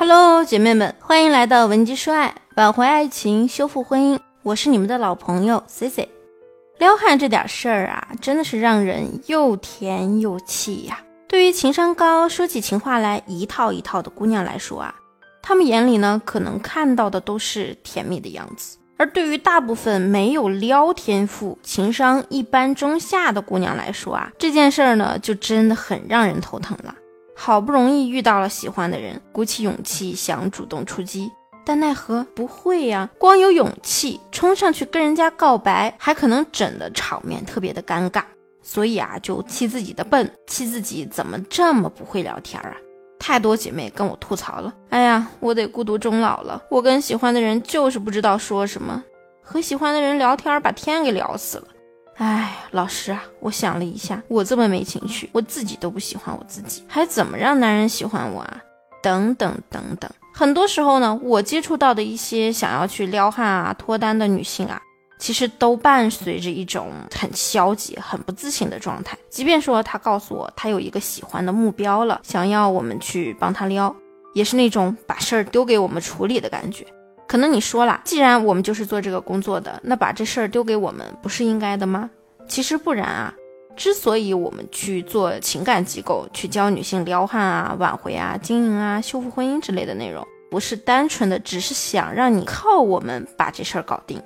Hello，姐妹们，欢迎来到文姬说爱，挽回爱情，修复婚姻。我是你们的老朋友 C C。撩汉这点事儿啊，真的是让人又甜又气呀。对于情商高、说起情话来一套一套的姑娘来说啊，她们眼里呢，可能看到的都是甜蜜的样子；而对于大部分没有撩天赋、情商一般中下的姑娘来说啊，这件事儿呢，就真的很让人头疼了。好不容易遇到了喜欢的人，鼓起勇气想主动出击，但奈何不会呀。光有勇气冲上去跟人家告白，还可能整的场面特别的尴尬。所以啊，就气自己的笨，气自己怎么这么不会聊天啊！太多姐妹跟我吐槽了，哎呀，我得孤独终老了。我跟喜欢的人就是不知道说什么，和喜欢的人聊天把天给聊死了。哎，老师啊，我想了一下，我这么没情趣，我自己都不喜欢我自己，还怎么让男人喜欢我啊？等等等等，很多时候呢，我接触到的一些想要去撩汉啊、脱单的女性啊，其实都伴随着一种很消极、很不自信的状态。即便说她告诉我她有一个喜欢的目标了，想要我们去帮她撩，也是那种把事儿丢给我们处理的感觉。可能你说了，既然我们就是做这个工作的，那把这事儿丢给我们不是应该的吗？其实不然啊。之所以我们去做情感机构，去教女性撩汉啊、挽回啊、经营啊、修复婚姻之类的内容，不是单纯的只是想让你靠我们把这事儿搞定。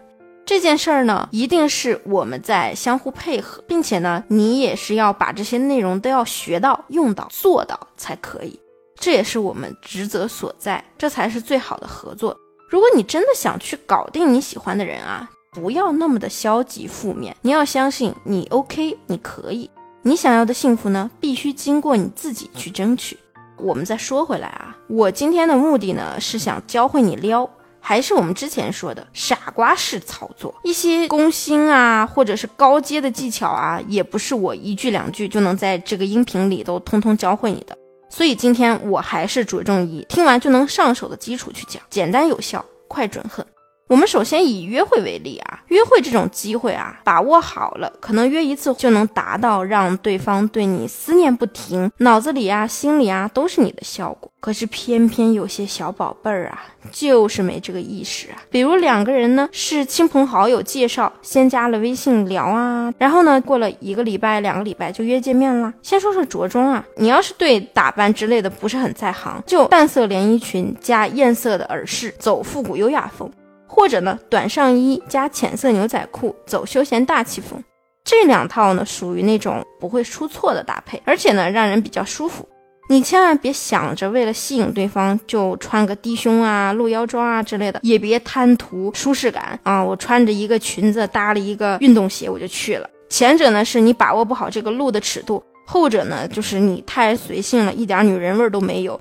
这件事儿呢，一定是我们在相互配合，并且呢，你也是要把这些内容都要学到、用到、做到才可以。这也是我们职责所在，这才是最好的合作。如果你真的想去搞定你喜欢的人啊，不要那么的消极负面。你要相信你 OK，你可以。你想要的幸福呢，必须经过你自己去争取。我们再说回来啊，我今天的目的呢，是想教会你撩，还是我们之前说的傻瓜式操作？一些攻心啊，或者是高阶的技巧啊，也不是我一句两句就能在这个音频里都通通教会你的。所以今天我还是着重以听完就能上手的基础去讲，简单有效，快准狠。我们首先以约会为例啊，约会这种机会啊，把握好了，可能约一次就能达到让对方对你思念不停，脑子里啊、心里啊都是你的效果。可是偏偏有些小宝贝儿啊，就是没这个意识啊。比如两个人呢是亲朋好友介绍，先加了微信聊啊，然后呢过了一个礼拜、两个礼拜就约见面了。先说说着装啊，你要是对打扮之类的不是很在行，就淡色连衣裙加艳色的耳饰，走复古优雅风。或者呢，短上衣加浅色牛仔裤，走休闲大气风。这两套呢，属于那种不会出错的搭配，而且呢，让人比较舒服。你千万别想着为了吸引对方就穿个低胸啊、露腰装啊之类的，也别贪图舒适感啊。我穿着一个裙子搭了一个运动鞋我就去了。前者呢，是你把握不好这个路的尺度；后者呢，就是你太随性了，一点女人味都没有。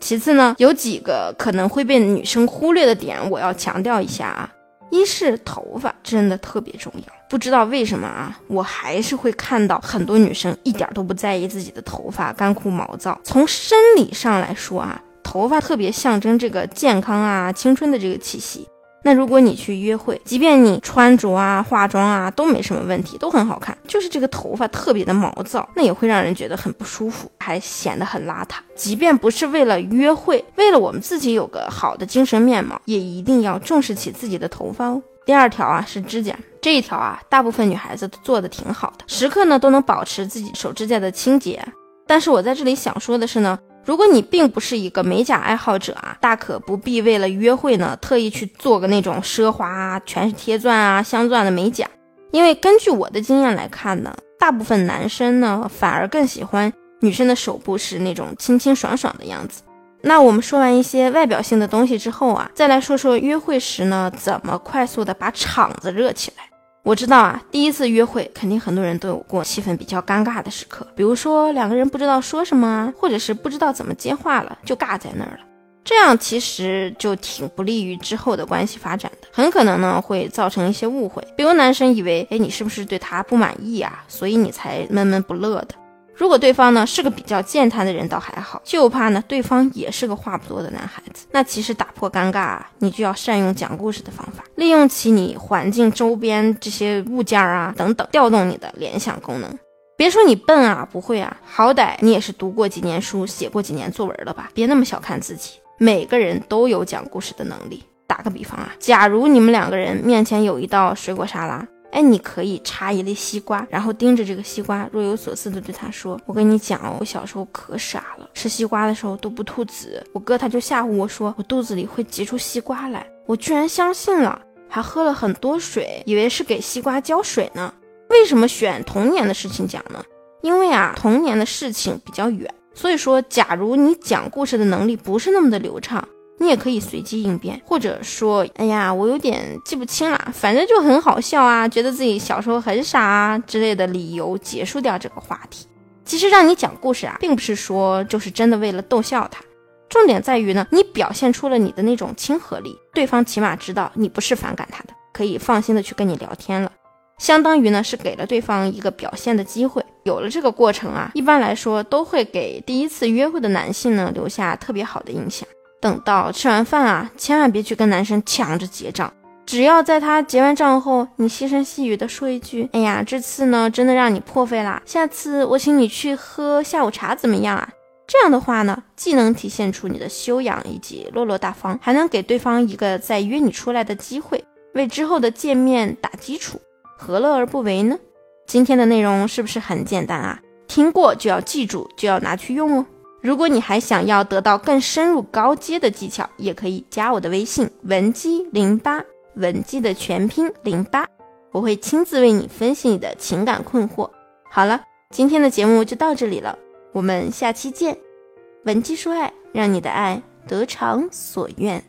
其次呢，有几个可能会被女生忽略的点，我要强调一下啊。一是头发真的特别重要，不知道为什么啊，我还是会看到很多女生一点都不在意自己的头发干枯毛躁。从生理上来说啊，头发特别象征这个健康啊、青春的这个气息。那如果你去约会，即便你穿着啊、化妆啊都没什么问题，都很好看，就是这个头发特别的毛躁，那也会让人觉得很不舒服，还显得很邋遢。即便不是为了约会，为了我们自己有个好的精神面貌，也一定要重视起自己的头发哦。第二条啊是指甲，这一条啊大部分女孩子都做的挺好的，时刻呢都能保持自己手指甲的清洁。但是我在这里想说的是呢。如果你并不是一个美甲爱好者啊，大可不必为了约会呢，特意去做个那种奢华啊、全是贴钻啊、镶钻的美甲。因为根据我的经验来看呢，大部分男生呢反而更喜欢女生的手部是那种清清爽爽的样子。那我们说完一些外表性的东西之后啊，再来说说约会时呢，怎么快速的把场子热起来。我知道啊，第一次约会肯定很多人都有过气氛比较尴尬的时刻，比如说两个人不知道说什么，或者是不知道怎么接话了，就尬在那儿了。这样其实就挺不利于之后的关系发展的，很可能呢会造成一些误会，比如男生以为，哎，你是不是对他不满意啊，所以你才闷闷不乐的。如果对方呢是个比较健谈的人，倒还好；就怕呢对方也是个话不多的男孩子。那其实打破尴尬，你就要善用讲故事的方法，利用起你环境周边这些物件啊等等，调动你的联想功能。别说你笨啊，不会啊，好歹你也是读过几年书，写过几年作文了吧？别那么小看自己。每个人都有讲故事的能力。打个比方啊，假如你们两个人面前有一道水果沙拉，哎，你可以插一粒西瓜，然后盯着这个西瓜，若有所思地对他说：“我跟你讲哦，我小时候可傻了，吃西瓜的时候都不吐籽。我哥他就吓唬我说我肚子里会挤出西瓜来，我居然相信了，还喝了很多水，以为是给西瓜浇水呢。为什么选童年的事情讲呢？因为啊，童年的事情比较远，所以说，假如你讲故事的能力不是那么的流畅。”你也可以随机应变，或者说，哎呀，我有点记不清了，反正就很好笑啊，觉得自己小时候很傻啊之类的理由结束掉这个话题。其实让你讲故事啊，并不是说就是真的为了逗笑他，重点在于呢，你表现出了你的那种亲和力，对方起码知道你不是反感他的，可以放心的去跟你聊天了，相当于呢是给了对方一个表现的机会。有了这个过程啊，一般来说都会给第一次约会的男性呢留下特别好的印象。等到吃完饭啊，千万别去跟男生抢着结账。只要在他结完账后，你细声细语的说一句：“哎呀，这次呢真的让你破费啦，下次我请你去喝下午茶怎么样啊？”这样的话呢，既能体现出你的修养以及落落大方，还能给对方一个再约你出来的机会，为之后的见面打基础，何乐而不为呢？今天的内容是不是很简单啊？听过就要记住，就要拿去用哦。如果你还想要得到更深入高阶的技巧，也可以加我的微信文姬零八，文姬的全拼零八，我会亲自为你分析你的情感困惑。好了，今天的节目就到这里了，我们下期见。文姬说爱，让你的爱得偿所愿。